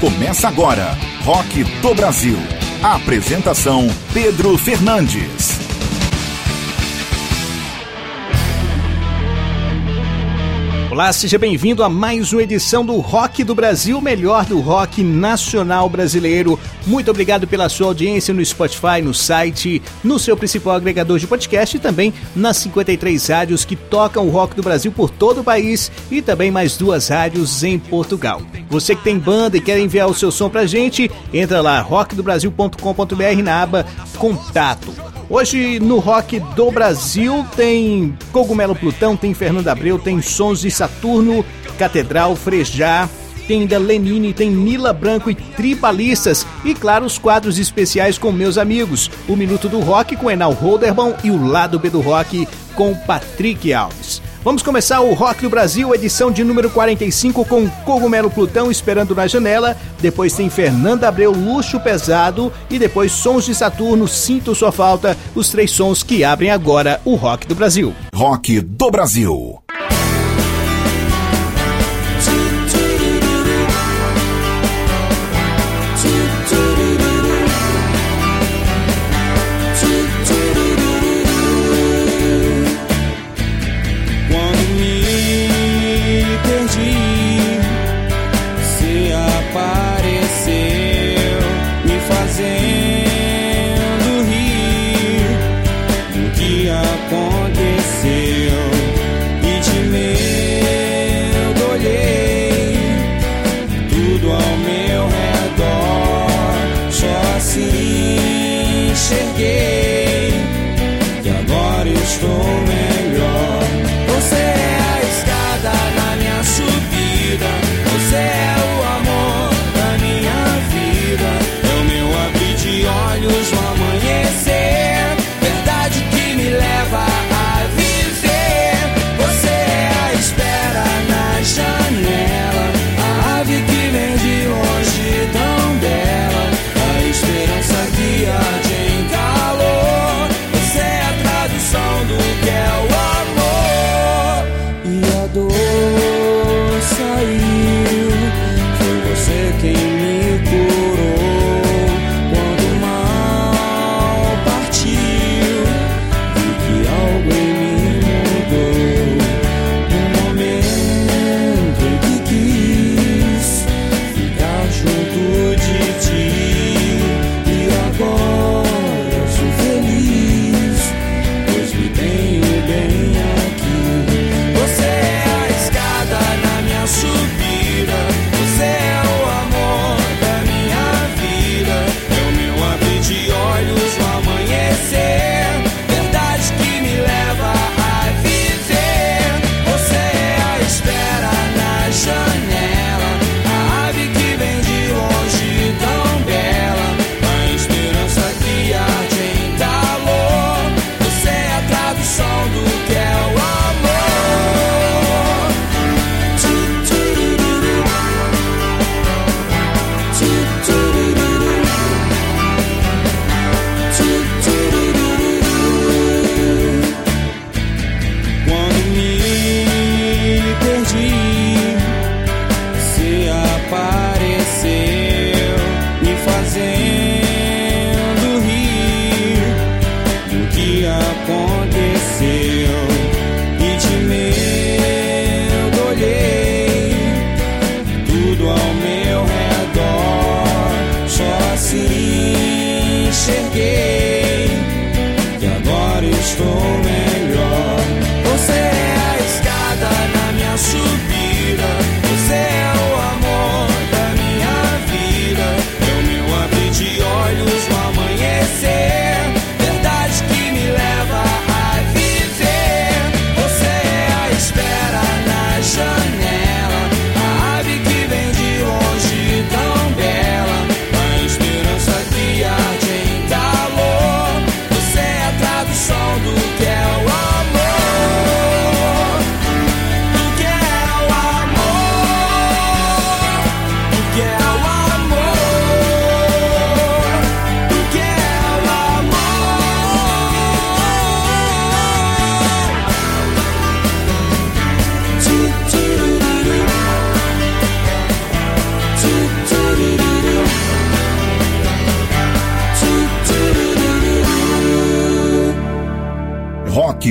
Começa agora, Rock do Brasil. Apresentação Pedro Fernandes. Olá, seja bem-vindo a mais uma edição do Rock do Brasil, melhor do rock nacional brasileiro. Muito obrigado pela sua audiência no Spotify, no site, no seu principal agregador de podcast e também nas 53 rádios que tocam o rock do Brasil por todo o país e também mais duas rádios em Portugal. Você que tem banda e quer enviar o seu som pra gente, entra lá rockdobrasil.com.br na aba Contato. Hoje no Rock do Brasil tem Cogumelo Plutão, tem Fernando Abreu, tem Sons de Saturno, Catedral, Frejá, tem ainda Lenine, tem Mila Branco e Tribalistas e claro os quadros especiais com meus amigos, o Minuto do Rock com Enal Holderbaum e o Lado B do Rock com Patrick Alves. Vamos começar o Rock do Brasil, edição de número 45 com Cogumelo Plutão esperando na janela, depois tem Fernanda Abreu Luxo Pesado e depois Sons de Saturno Sinto Sua Falta, os três sons que abrem agora o Rock do Brasil. Rock do Brasil.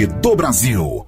Do Brasil.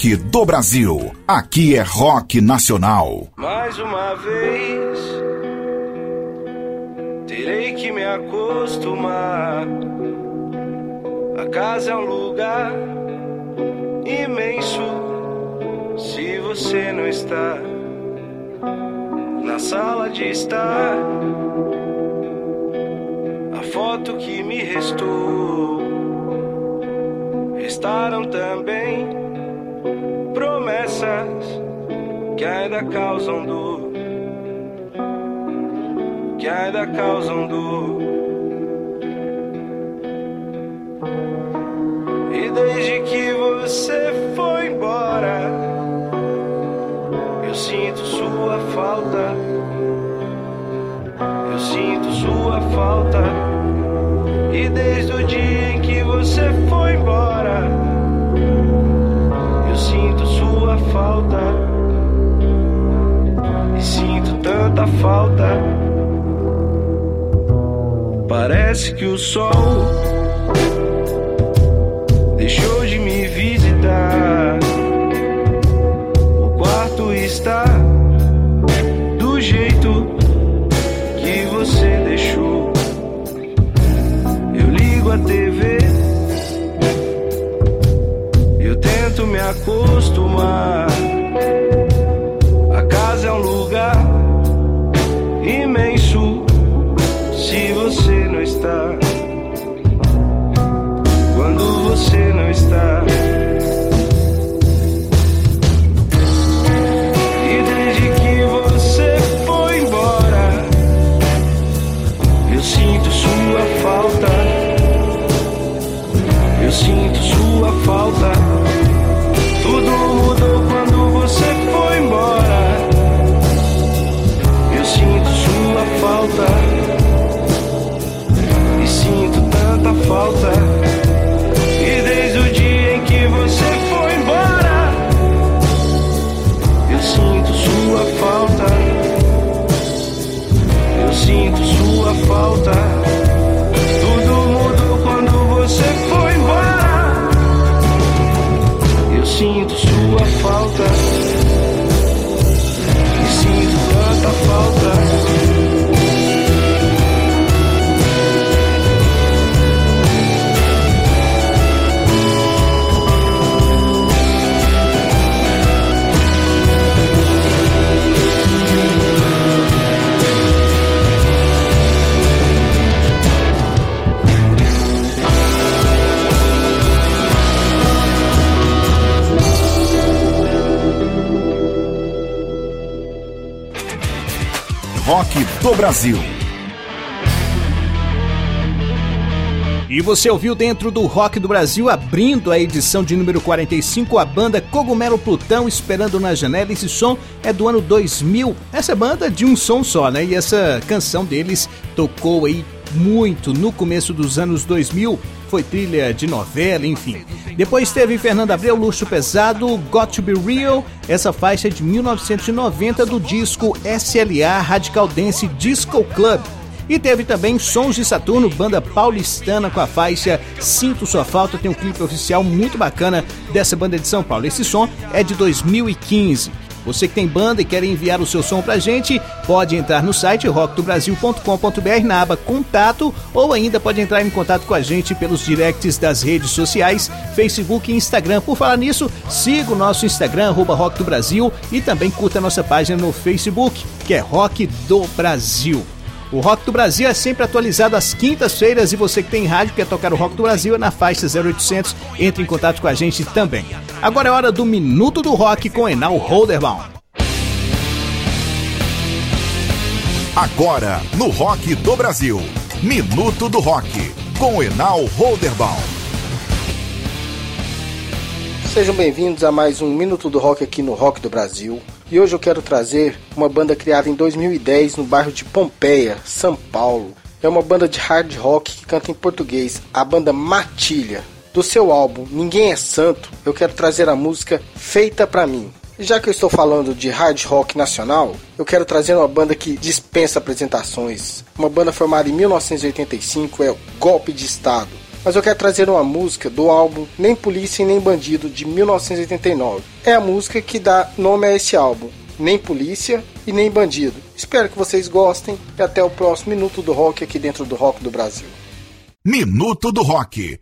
Rock do Brasil. Aqui é rock nacional. Mais uma vez, terei que me acostumar. A casa é um lugar imenso. Se você não está na sala de estar, a foto que me restou. Restaram também promessas que ainda causam dor, que ainda causam dor. E desde que você foi embora, eu sinto sua falta. Eu sinto sua falta. Falta. E sinto tanta falta. Parece que o sol deixou do Brasil. E você ouviu dentro do Rock do Brasil, abrindo a edição de número 45, a banda Cogumelo Plutão, Esperando na Janela. Esse som é do ano 2000. Essa banda de um som só, né? E essa canção deles tocou aí muito no começo dos anos 2000. Foi trilha de novela, enfim. Depois teve Fernando Abreu, Luxo Pesado, Got to Be Real, essa faixa é de 1990 do disco SLA Radical Dance Disco Club. E teve também Sons de Saturno, banda paulistana com a faixa Sinto Sua Falta. Tem um clipe oficial muito bacana dessa banda de São Paulo. Esse som é de 2015. Você que tem banda e quer enviar o seu som pra gente, pode entrar no site rockdobrasil.com.br na aba Contato ou ainda pode entrar em contato com a gente pelos directs das redes sociais, Facebook e Instagram. Por falar nisso, siga o nosso Instagram, arroba Rock do Brasil, e também curta a nossa página no Facebook, que é Rock do Brasil. O Rock do Brasil é sempre atualizado às quintas-feiras e você que tem rádio quer tocar o Rock do Brasil é na faixa 0800, entre em contato com a gente também. Agora é hora do Minuto do Rock com Enal Holderbaum. Agora, no Rock do Brasil. Minuto do Rock, com Enal Holderbaum. Sejam bem-vindos a mais um Minuto do Rock aqui no Rock do Brasil. E hoje eu quero trazer uma banda criada em 2010 no bairro de Pompeia, São Paulo. É uma banda de hard rock que canta em português, a banda Matilha. Do seu álbum Ninguém é Santo, eu quero trazer a música Feita Pra Mim. Já que eu estou falando de hard rock nacional, eu quero trazer uma banda que dispensa apresentações. Uma banda formada em 1985 é o Golpe de Estado. Mas eu quero trazer uma música do álbum Nem Polícia e Nem Bandido de 1989. É a música que dá nome a esse álbum, Nem Polícia e Nem Bandido. Espero que vocês gostem e até o próximo Minuto do Rock aqui dentro do Rock do Brasil. Minuto do Rock.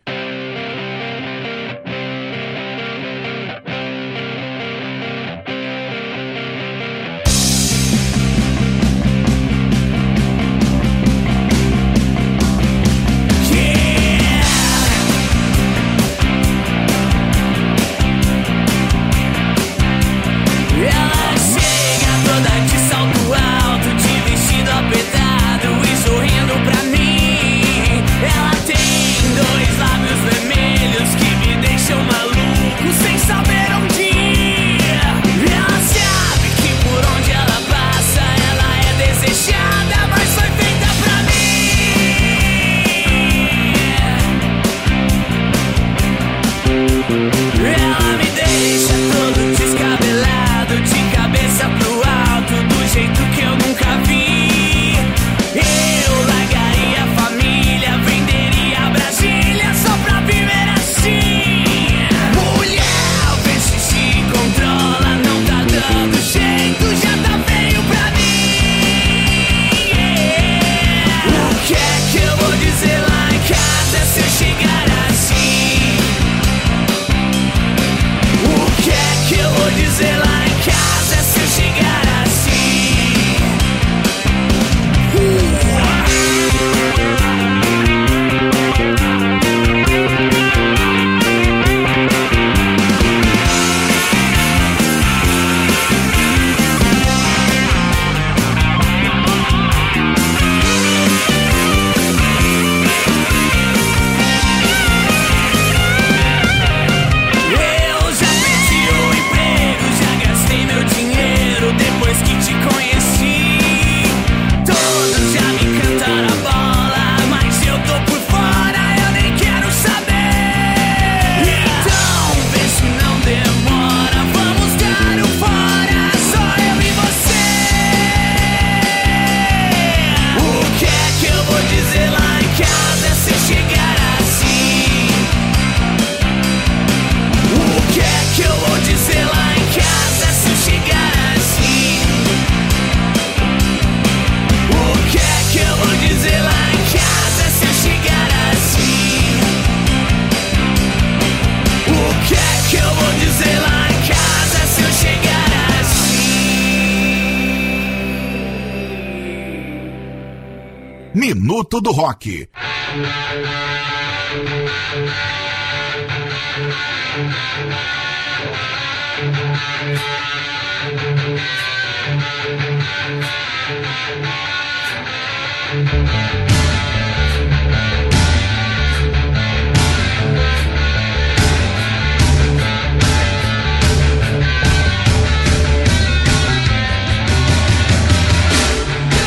Minuto do Rock.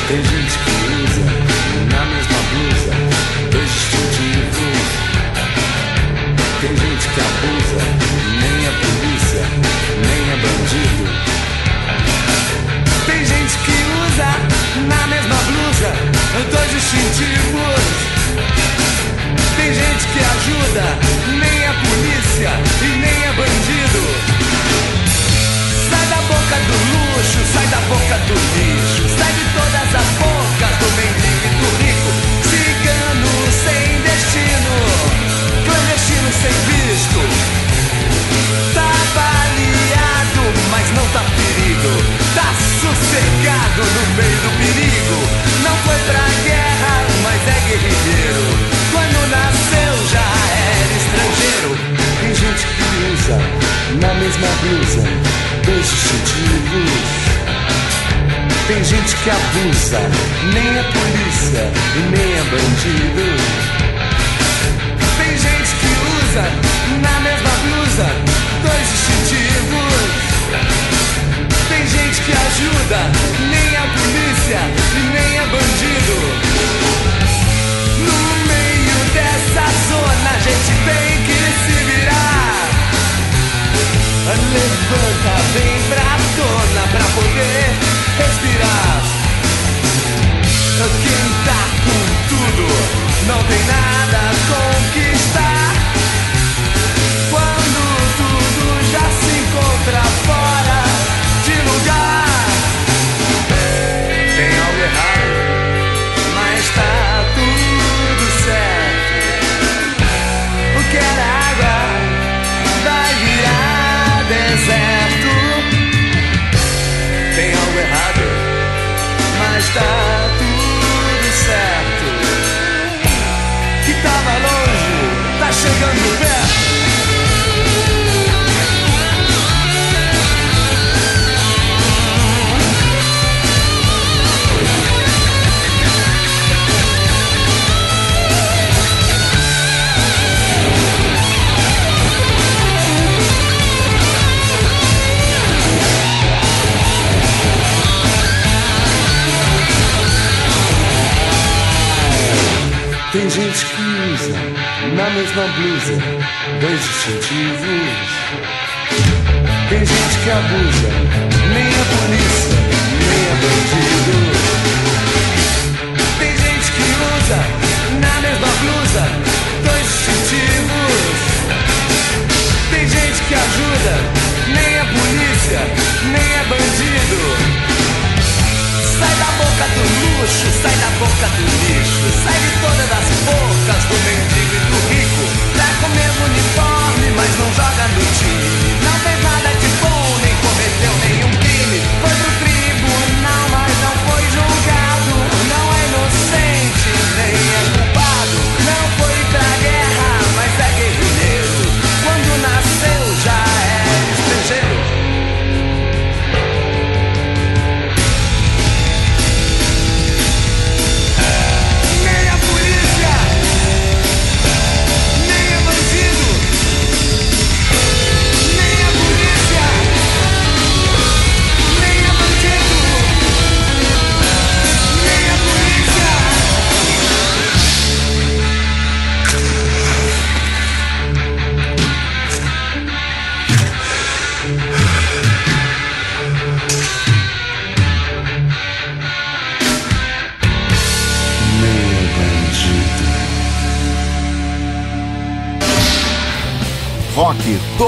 Tem gente que distintivos. Tem gente que ajuda, nem é polícia e nem é bandido. Sai da boca do luxo, sai da boca do lixo, sai de todas as bocas do mendigo e do rico, cigano sem destino, clandestino sem visto. Tá baleado, mas não tá ferido, tá sossegado no meio do perigo. Não foi pra guerra, Quando nasceu já era estrangeiro. Tem gente que usa na mesma blusa dois distintivos. Tem gente que abusa, nem é polícia e nem é bandido. Tem gente que usa na mesma blusa dois distintivos. Tem gente que ajuda, nem é polícia e nem é bandido. Dessa zona a gente tem que se virar. Levanta, vem pra tona pra poder respirar. Quem tá com tudo não tem nada a conquistar. Quando tudo já se encontra fora chegando perto. Tem gente que usa na mesma blusa dois distintivos. Tem gente que abusa, nem é polícia, nem é bandido. Tem gente que usa na mesma blusa dois distintivos. Tem gente que ajuda, nem é polícia, nem é bandido. Sai da boca do luxo, sai da boca do lixo, sai de todas as bocas do mendigo uniforme, mas não joga no time. Não fez nada de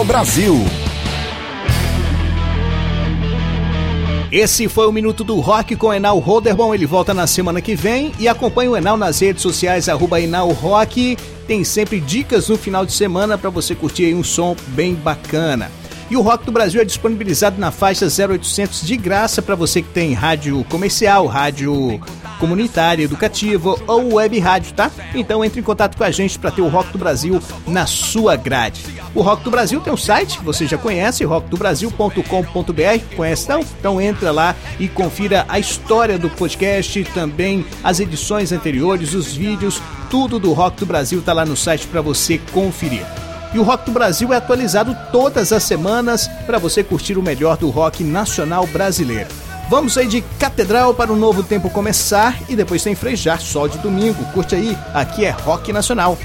Brasil. Esse foi o Minuto do Rock com Enal Roderbom. Ele volta na semana que vem e acompanhe o Enal nas redes sociais, arroba Enal Rock. Tem sempre dicas no final de semana para você curtir um som bem bacana. E o Rock do Brasil é disponibilizado na faixa 0800 de graça para você que tem rádio comercial, rádio comunitária, educativa ou web rádio, tá? Então entre em contato com a gente para ter o Rock do Brasil na sua grade. O Rock do Brasil tem um site que você já conhece, rockdobrasil.com.br. Conhece não? Então entra lá e confira a história do podcast, também as edições anteriores, os vídeos, tudo do Rock do Brasil tá lá no site para você conferir. E o Rock do Brasil é atualizado todas as semanas para você curtir o melhor do rock nacional brasileiro. Vamos aí de Catedral para o novo tempo começar e depois tem Frejar, sol de domingo. Curte aí, aqui é Rock Nacional.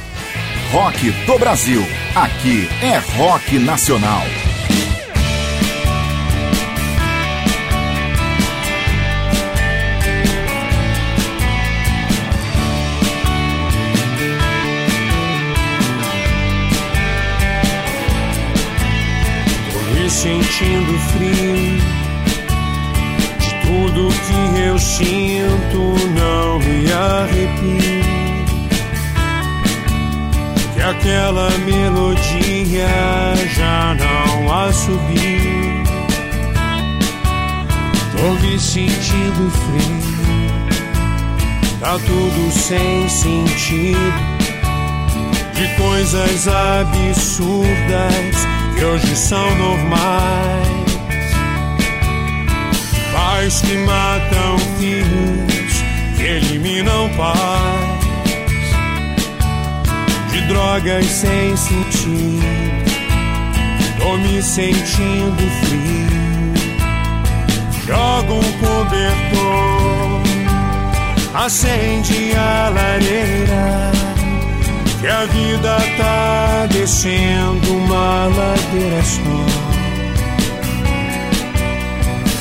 Rock do Brasil. Aqui é Rock Nacional. Tô sentindo frio. Tudo que eu sinto, não me arrepio. Que aquela melodia já não assobiu. Tô me sentindo frio. Tá tudo sem sentido de coisas absurdas que hoje são normais. Que matam filhos, que eliminam paz. De drogas sem sentido, tô me sentindo frio. Joga um cobertor, acende a lareira que a vida tá descendo uma ladeira só.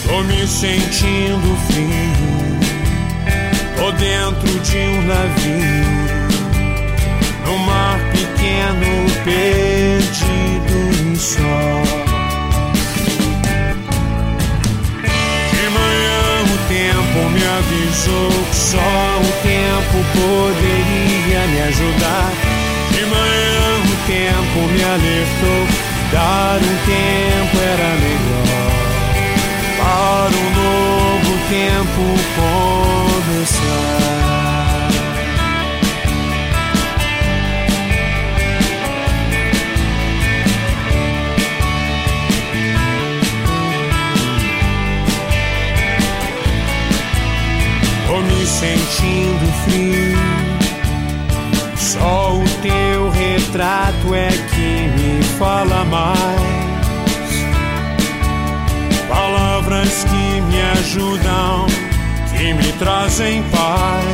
Tô me sentindo frio, tô dentro de um navio, num mar pequeno perdido em sol. De manhã o tempo me avisou que só o tempo poderia me ajudar. De manhã o tempo me alertou, dar um tempo era melhor. Para um novo tempo começar. Tô me sentindo frio. Só o teu retrato é que me fala mais. Palavras que me ajudam, que me trazem paz.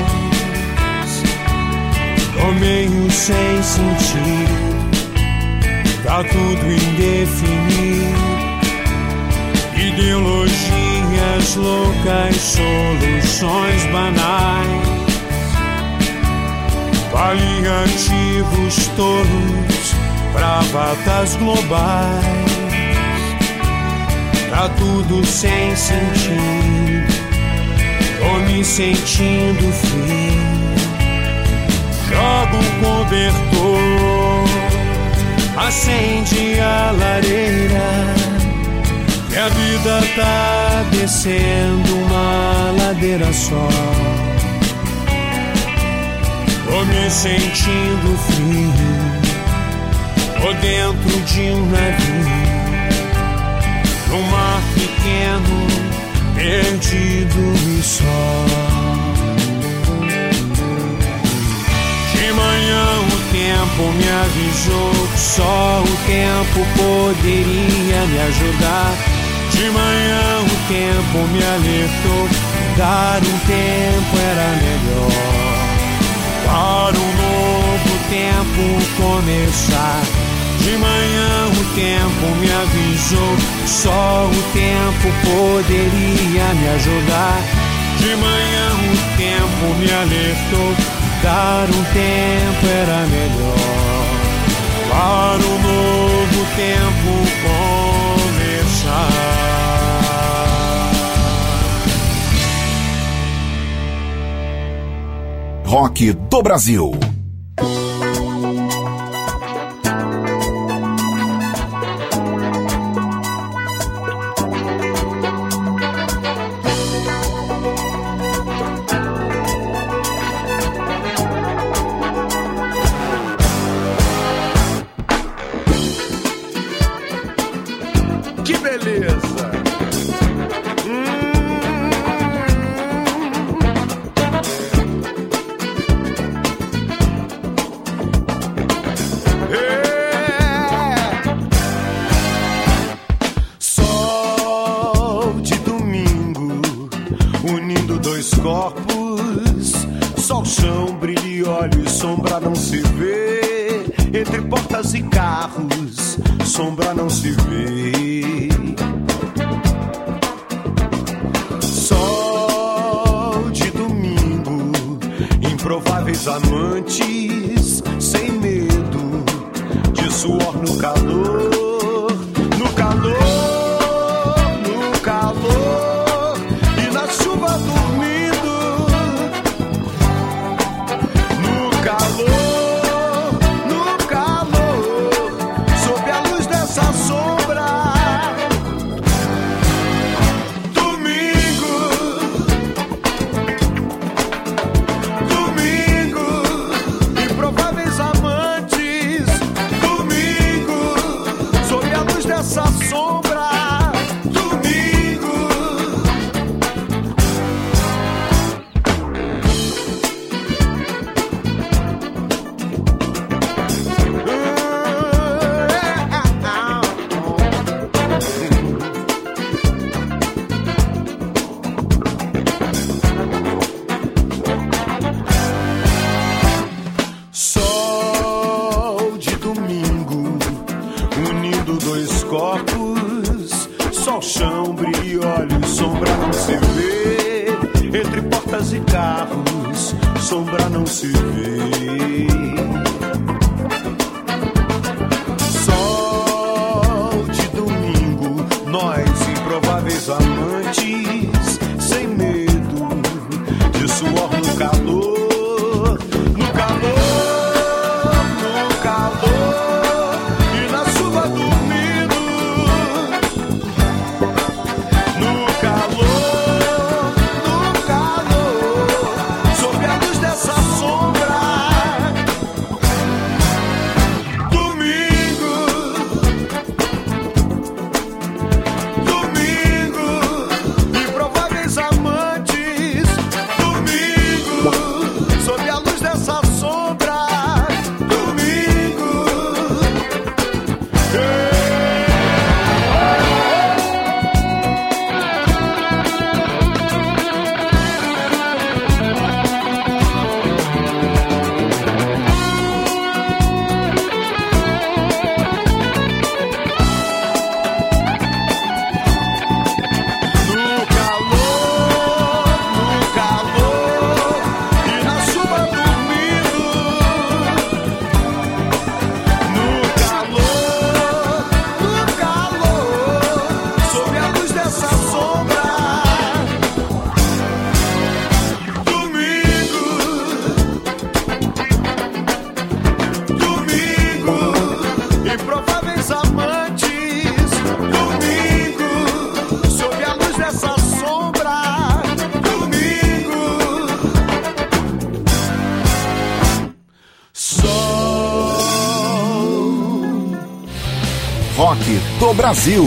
Tô meio sem sentido, tá tudo indefinido. Ideologias loucas, soluções banais, paliativos tolos, bravatas globais. Tá tudo sem sentido, tô me sentindo frio. Joga um cobertor, acende a lareira. Que a vida tá descendo uma ladeira só. Tô me sentindo frio, tô dentro de um navio, num mar pequeno, perdido e só. De manhã o tempo me avisou só o tempo poderia me ajudar. De manhã o tempo me alertou, dar um tempo era melhor. Para um novo tempo começar. De manhã o tempo me avisou, só o tempo poderia me ajudar. De manhã o tempo me alertou, dar um tempo era melhor. Para o novo tempo começar. Rock do Brasil. Brasil.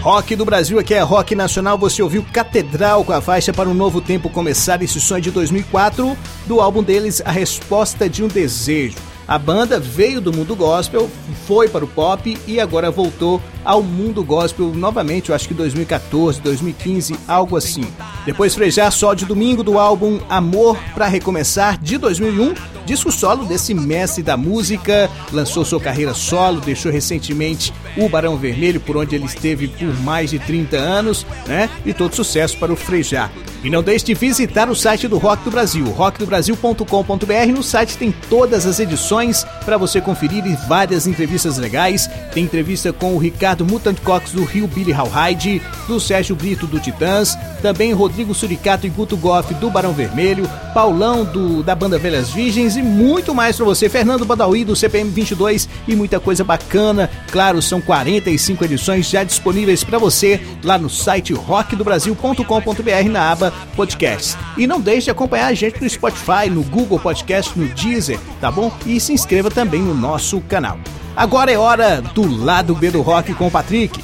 Rock do Brasil, aqui é Rock Nacional. Você ouviu Catedral com a faixa para um novo tempo começar. Esse é de 2004, do álbum deles A Resposta de um Desejo. A banda veio do mundo gospel, foi para o pop e agora voltou ao mundo gospel novamente, eu acho que 2014, 2015, algo assim. Depois frejar só de domingo do álbum Amor para Recomeçar de 2001, disco solo desse mestre da música, lançou sua carreira solo, deixou recentemente o Barão Vermelho, por onde ele esteve por mais de 30 anos, né? E todo sucesso para o Frejá. E não deixe de visitar o site do Rock do Brasil, rockdobrasil.com.br. No site tem todas as edições para você conferir várias entrevistas legais. Tem entrevista com o Ricardo Mutant Cox do Rio Billy Howhide, do Sérgio Brito do Titãs, também Rodrigo Suricato e Guto Goff do Barão Vermelho, Paulão do da banda Velhas Virgens e muito mais para você. Fernando Badawi do CPM 22 e muita coisa bacana. Claro, são 45 edições já disponíveis para você lá no site rockdobrasil.com.br na aba podcast. E não deixe de acompanhar a gente no Spotify, no Google Podcast, no Deezer, tá bom? E se inscreva também no nosso canal. Agora é hora do lado B do rock com o Patrick.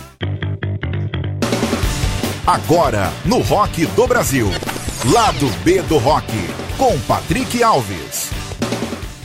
Agora, no Rock do Brasil. Lado B do Rock, com Patrick Alves.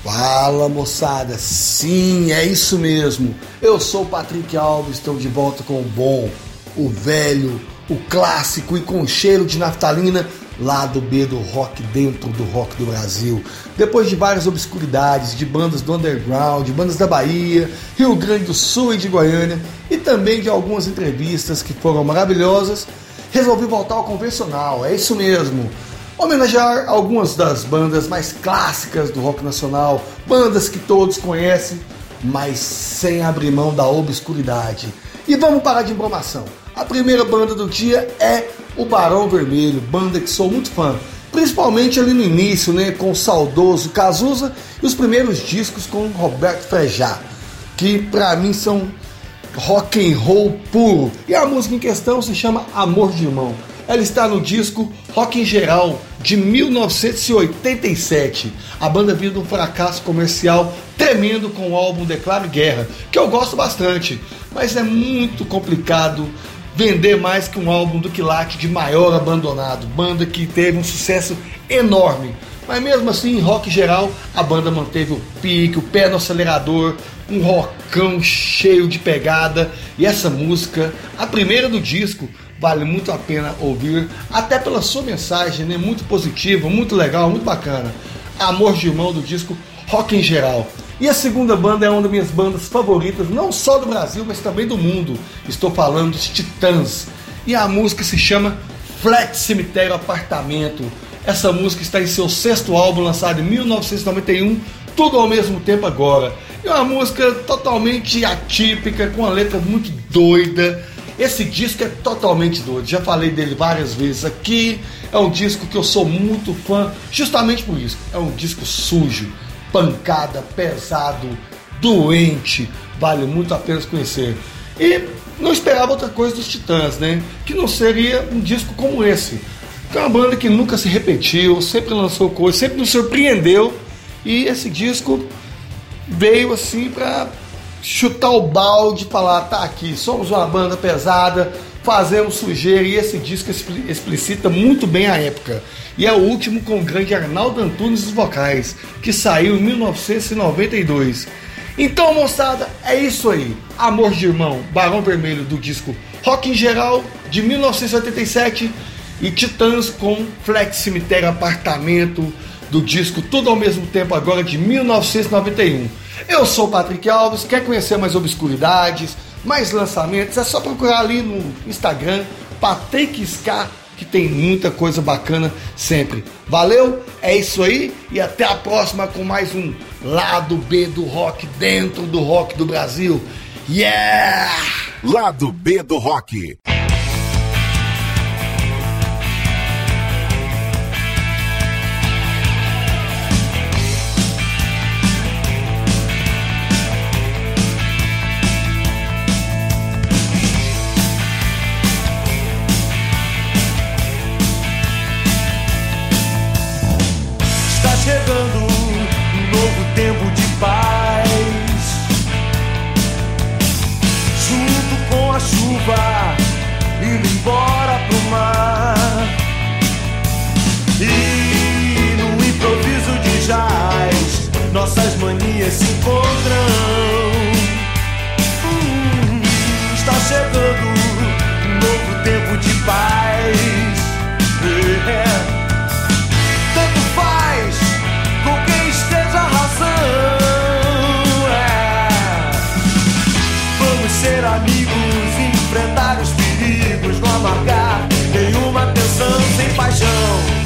Fala moçada, sim, é isso mesmo. Eu sou o Patrick Alves, estou de volta com o bom, o velho, o clássico e com cheiro de naftalina, lado B do rock dentro do rock do Brasil. Depois de várias obscuridades de bandas do underground, de bandas da Bahia, Rio Grande do Sul e de Goiânia, e também de algumas entrevistas que foram maravilhosas, resolvi voltar ao convencional. É isso mesmo homenagear algumas das bandas mais clássicas do rock nacional, bandas que todos conhecem, mas sem abrir mão da obscuridade. E vamos parar de informação. A primeira banda do dia é o Barão Vermelho, banda que sou muito fã, principalmente ali no início, né, com o saudoso Cazuza e os primeiros discos com Roberto Frejá, que para mim são rock and roll puro. E a música em questão se chama Amor de Irmão. Ela está no disco Rock em Geral de 1987. A banda viu de um fracasso comercial tremendo com o álbum Declaro Guerra, que eu gosto bastante, mas é muito complicado vender mais que um álbum do Quilate de maior abandonado, banda que teve um sucesso enorme. Mas mesmo assim, em rock geral, a banda manteve o pique, o pé no acelerador, um rockão cheio de pegada. E essa música, a primeira do disco, vale muito a pena ouvir, até pela sua mensagem, né? Muito positiva, muito legal, muito bacana. Amor de Irmão do disco Rock em Geral. E a segunda banda é uma das minhas bandas favoritas, não só do Brasil, mas também do mundo. Estou falando dos Titãs. E a música se chama Flat Cemitério Apartamento. Essa música está em seu sexto álbum, lançado em 1991, tudo ao mesmo tempo agora. É uma música totalmente atípica, com uma letra muito doida esse disco é totalmente doido, já falei dele várias vezes aqui. É um disco que eu sou muito fã, justamente por isso. É um disco sujo, pancada, pesado, doente, vale muito a pena conhecer. E não esperava outra coisa dos Titãs, né? Que não seria um disco como esse. É uma banda que nunca se repetiu, sempre lançou coisas, sempre nos surpreendeu. E esse disco veio assim para chutar o balde e falar, tá aqui, somos uma banda pesada, fazemos sujeira e esse disco explicita muito bem a época. E é o último com o grande Arnaldo Antunes dos vocais, que saiu em 1992. Então, moçada, é isso aí. Amor de Irmão, Barão Vermelho do disco Rock em Geral de 1987 e Titãs com Flex Cemitério Apartamento do disco Tudo ao mesmo tempo agora de 1991. Eu sou o Patrick Alves, quer conhecer mais obscuridades, mais lançamentos, é só procurar ali no Instagram, Patrick Ska, que tem muita coisa bacana sempre. Valeu? É isso aí e até a próxima com mais um Lado B do Rock dentro do Rock do Brasil. Yeah! Lado B do Rock. se encontram. Hum, está chegando um novo tempo de paz. É. Tanto faz com quem esteja a razão. É. Vamos ser amigos, enfrentar os perigos, não amargar nenhuma tensão sem paixão.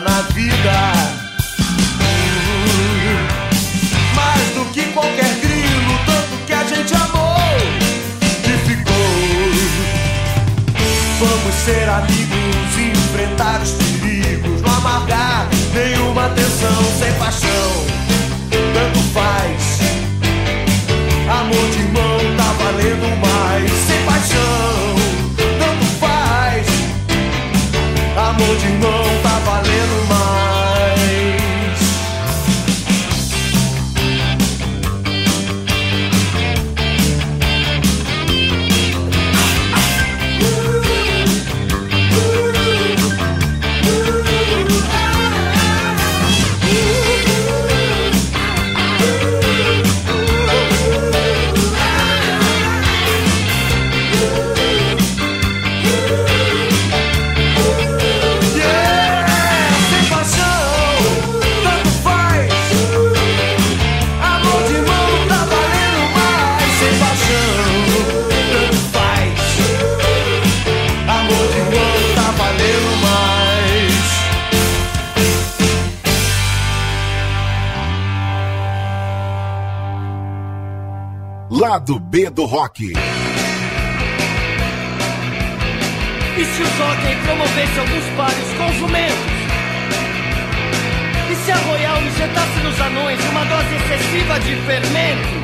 Na vida. Mais do que qualquer grilo, tanto que a gente amou e ficou. Vamos ser amigos e enfrentar os perigos, não amargar nenhuma tensão sem paixão. Tanto faz. Amor de irmão tá valendo mais sem paixão. Tanto faz. Amor de irmão tá valendo Lado B do Rock. E se o Jockey promovesse alguns pares com jumentos? E se a Royal injetasse nos anões uma dose excessiva de fermento?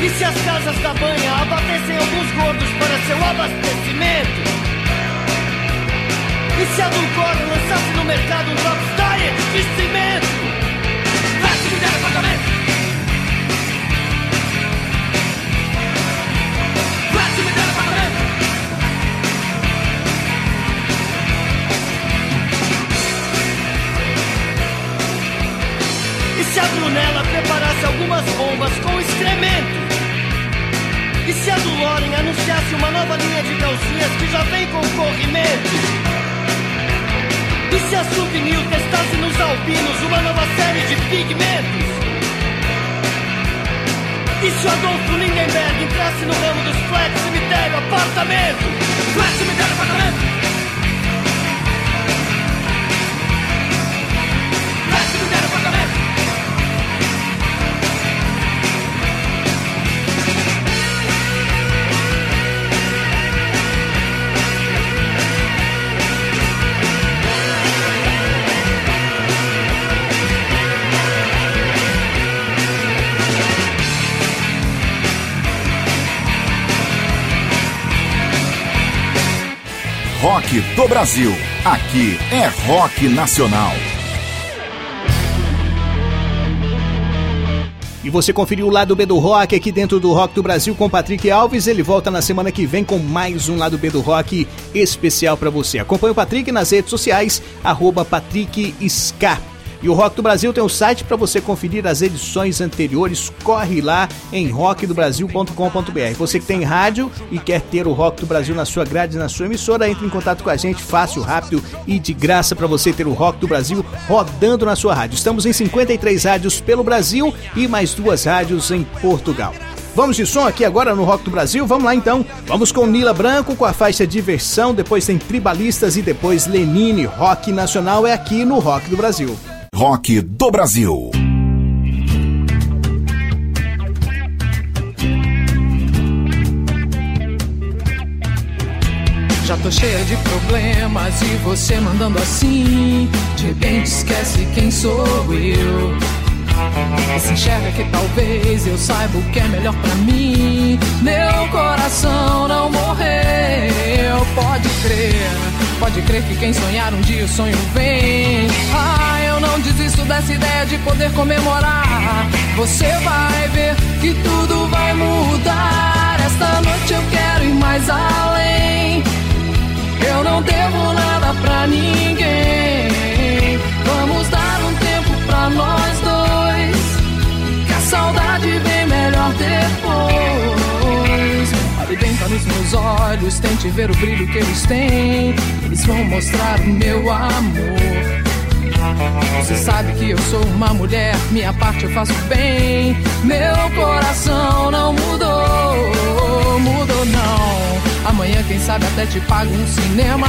E se as casas da banha abatessem alguns gordos para seu abastecimento? E se a Dulcore lançasse no mercado um Drops Diet de cimento? Se a Brunella preparasse algumas bombas com excremento? E se a Duloren anunciasse uma nova linha de calcinhas que já vem com corrimento? E se a Subnil testasse nos albinos uma nova série de pigmentos? E se o Adolfo Lindenberg entrasse no ramo dos flat, cemitério, apartamento? Flat, cemitério, apartamento! Do Brasil. Aqui é rock nacional. E você conferiu o lado B do Rock aqui dentro do Rock do Brasil com Patrick Alves. Ele volta na semana que vem com mais um lado B do Rock especial para você. Acompanhe o Patrick nas redes sociais, arroba Patrick Ska. E o Rock do Brasil tem um site para você conferir as edições anteriores. Corre lá em rockdobrasil.com.br. Você que tem rádio e quer ter o Rock do Brasil na sua grade, na sua emissora, entre em contato com a gente, fácil, rápido e de graça para você ter o Rock do Brasil rodando na sua rádio. Estamos em 53 rádios pelo Brasil e mais duas rádios em Portugal. Vamos de som aqui agora no Rock do Brasil? Vamos lá então. Vamos com Nila Branco com a faixa Diversão, depois tem Tribalistas e depois Lenine. Rock Nacional é aqui no Rock do Brasil. Rock do Brasil. Já tô cheia de problemas e você mandando assim. De repente esquece quem sou eu. E se enxerga que talvez eu saiba o que é melhor pra mim. Meu coração não morreu. Pode crer, pode crer que quem sonhar um dia o sonho vem. Ah, eu não desisto dessa ideia de poder comemorar. Você vai ver que tudo vai mudar. Esta noite eu quero ir mais além. Eu não devo nada pra ninguém. Vamos dar um tempo pra nós dois. Que a saudade vem melhor depois. Bem para nos meus olhos, tente ver o brilho que eles têm. Eles vão mostrar o meu amor. Você sabe que eu sou uma mulher, minha parte eu faço bem. Meu coração não mudou, mudou não. Amanhã, quem sabe, até te pago um cinema.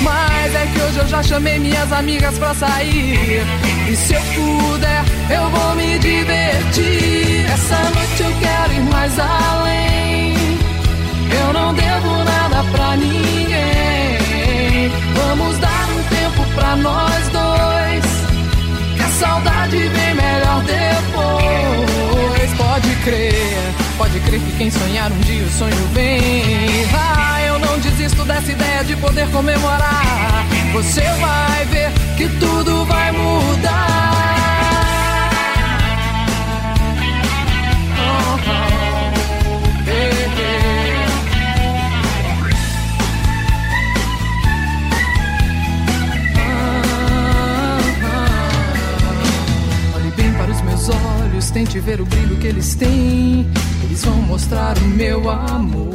Mas é que hoje eu já chamei minhas amigas pra sair. E se eu puder, eu vou me divertir. Essa noite eu quero ir mais além. Eu não devo nada pra ninguém. Vamos dar um tempo pra nós dois. Que a saudade vem melhor depois. Pode crer, pode crer que quem sonhar um dia o sonho vem. Ah, eu não desisto dessa ideia de poder comemorar. Você vai ver que tudo vai mudar. Olhos, tente ver o brilho que eles têm. Eles vão mostrar o meu amor.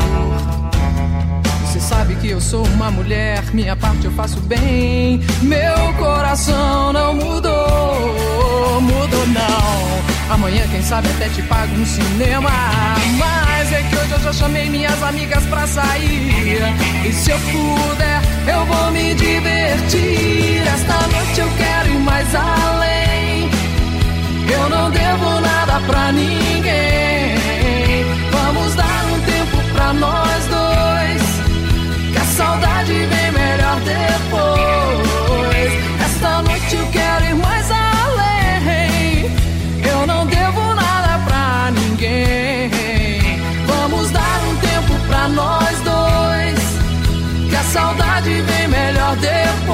Você sabe que eu sou uma mulher, minha parte eu faço bem. Meu coração não mudou, mudou não. Amanhã, quem sabe, até te pago um cinema. Mas é que hoje eu já chamei minhas amigas pra sair. E se eu puder, eu vou me divertir. Esta noite eu quero ir mais além. Eu não devo nada pra ninguém. Vamos dar um tempo pra nós dois. Que a saudade vem melhor depois. Esta noite eu quero ir mais além. Eu não devo nada pra ninguém. Vamos dar um tempo pra nós dois. Que a saudade vem melhor depois.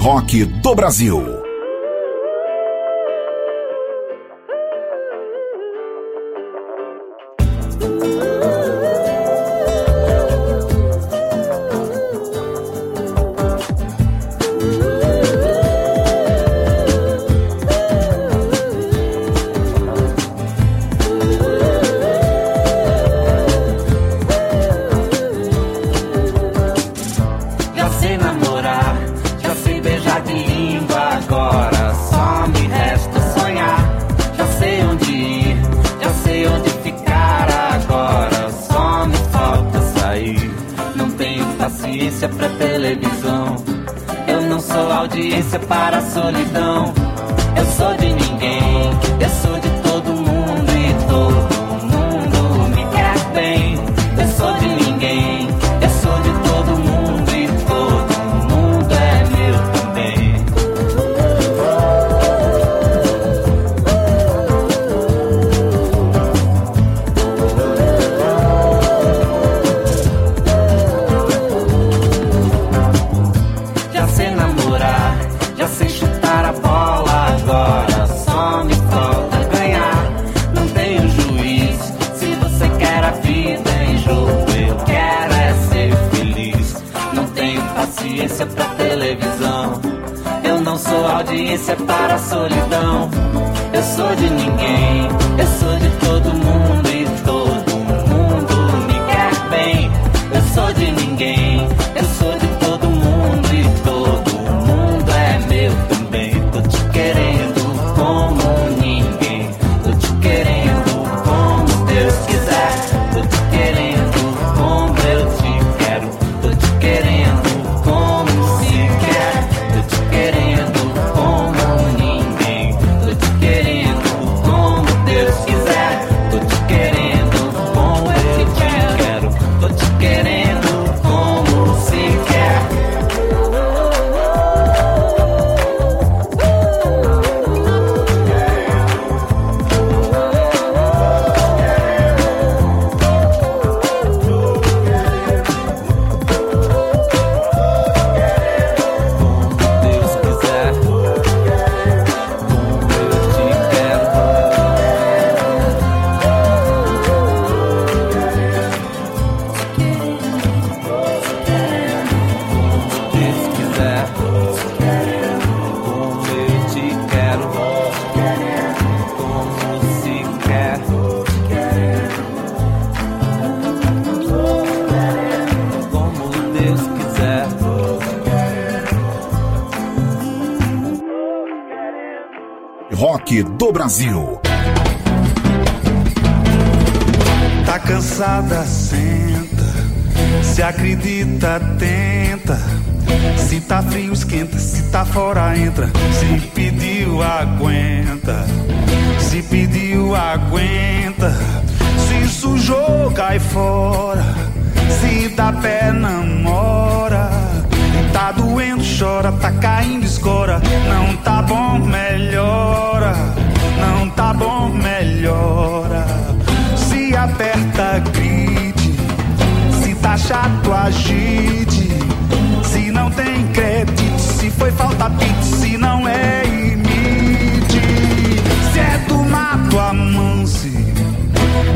Rock do Brasil. Para a solidão. Eu sou de ninguém, eu sou de todo mundo e todo não sou audiência para a solidão. Eu sou de ninguém, eu sou de todo Brasil. Tá cansada, senta. Se acredita, tenta. Se tá frio, esquenta. Se tá fora, entra. Se pediu, aguenta. Se pediu, aguenta. Se sujou, cai fora. Se dá pé, namora. Tá doendo, chora. Tá caindo, escora. Não tá bom, melhora. Não tá bom, melhora. Se aperta, grite. Se tá chato, agite. Se não tem crédito, se foi falta pit, se não é imite. Se é do mato, amance.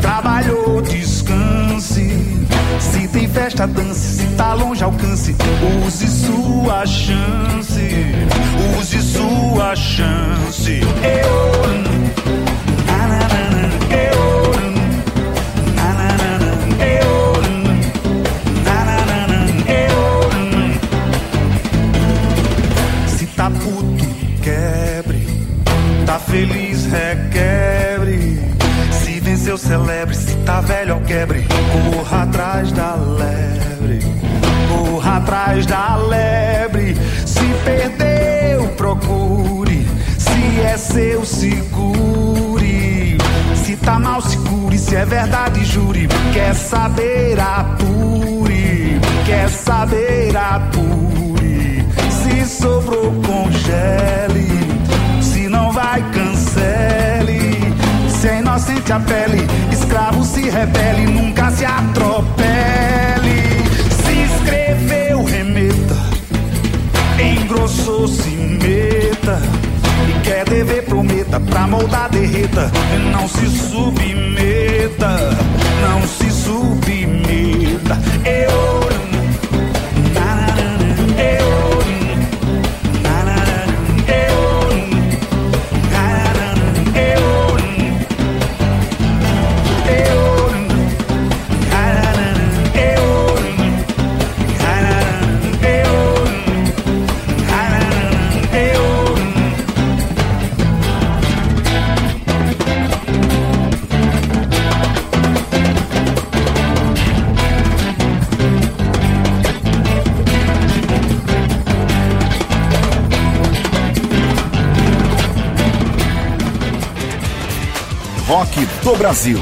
Trabalhou, descanse. Se tem festa, dance. Se tá longe, alcance. Use sua chance. Use sua chance. Eu. na, moldar, derreta. Não se Rock do Brasil.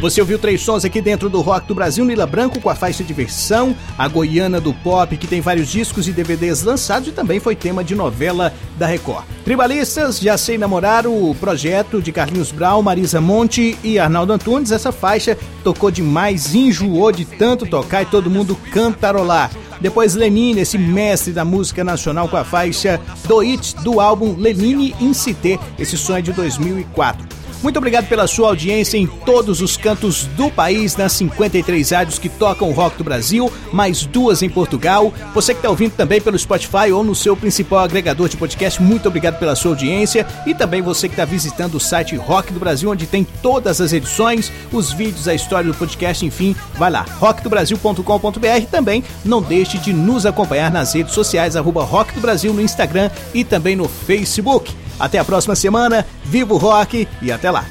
Você ouviu três sons aqui dentro do Rock do Brasil, Nila Branco com a faixa Diversão, a Goiana do Pop, que tem vários discos e DVDs lançados e também foi tema de novela da Record. Tribalistas, Já Sei Namorar, o projeto de Carlinhos Brau, Marisa Monte e Arnaldo Antunes, essa faixa tocou demais, enjoou de tanto tocar e todo mundo cantarolar. Depois Lenine, esse mestre da música nacional com a faixa Do It do álbum Lenine Incité, esse som é de 2004. Muito obrigado pela sua audiência em todos os cantos do país, nas 53 rádios que tocam o rock do Brasil, mais duas em Portugal. Você que está ouvindo também pelo Spotify ou no seu principal agregador de podcast, muito obrigado pela sua audiência. E também você que está visitando o site Rock do Brasil, onde tem todas as edições, os vídeos, a história do podcast, enfim, vai lá, rockdobrasil.com.br. Também não deixe de nos acompanhar nas redes sociais, arroba Rock do Brasil no Instagram e também no Facebook. Até a próxima semana, viva o rock e até lá!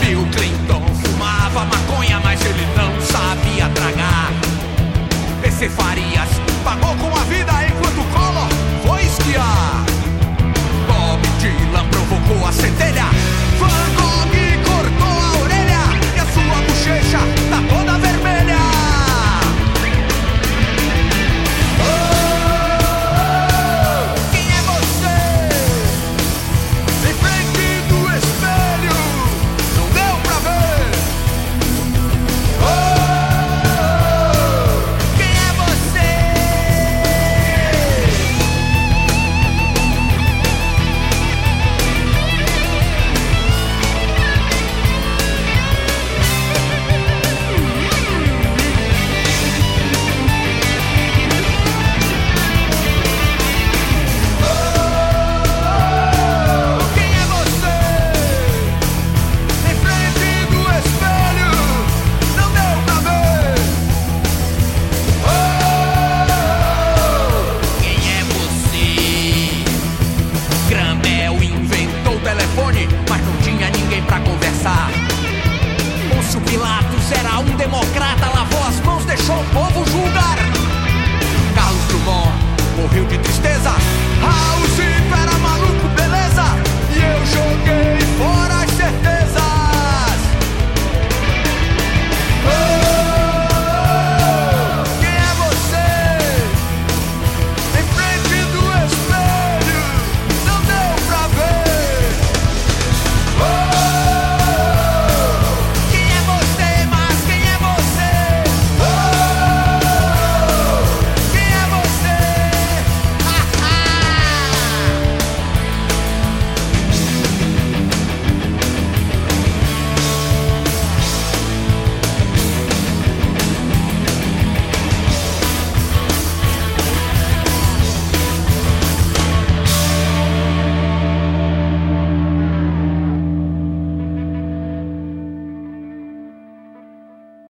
Bill Clinton fumava maconha, mas ele não sabia tragar. PC Farias pagou com a vida enquanto Collor foi esquiar. Bob Dylan provocou a centelha.